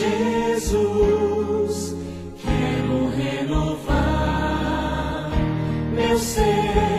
Jesus, quero renovar meu ser.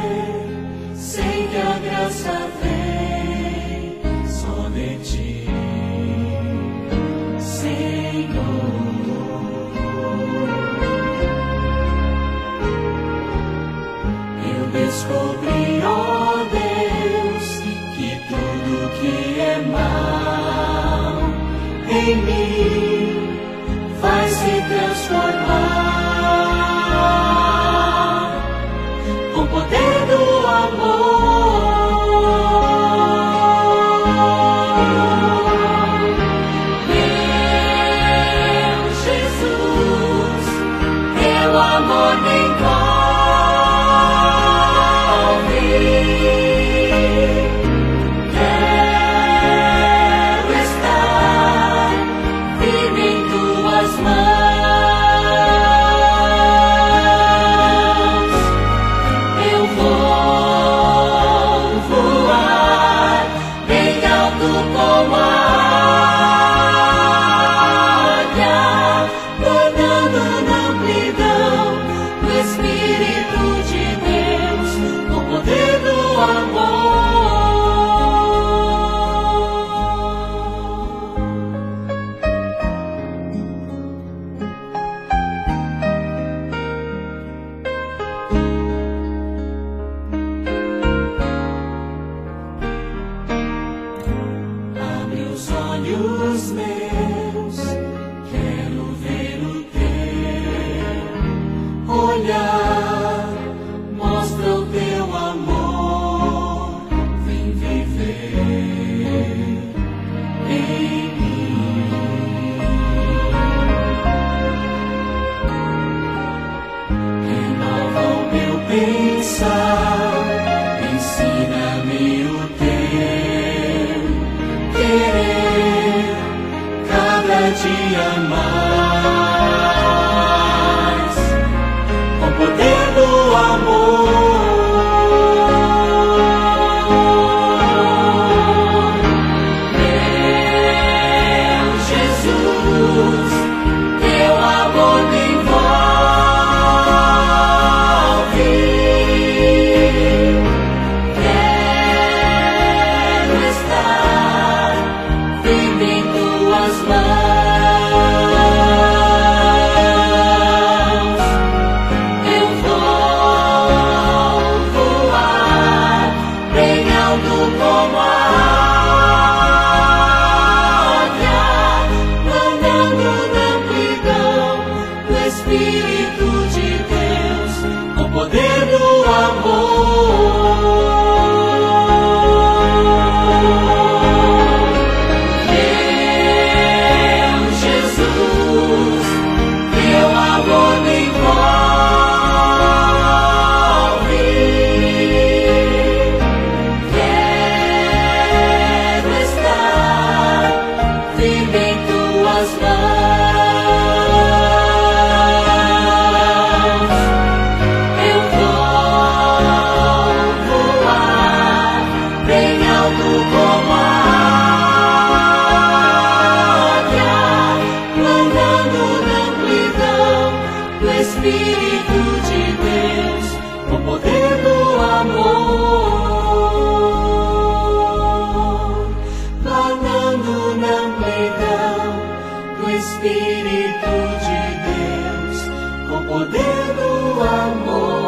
olhos meus, quero ver o teu olhar. Mostra o teu amor, vem viver em. Espírito de Deus, com poder do amor.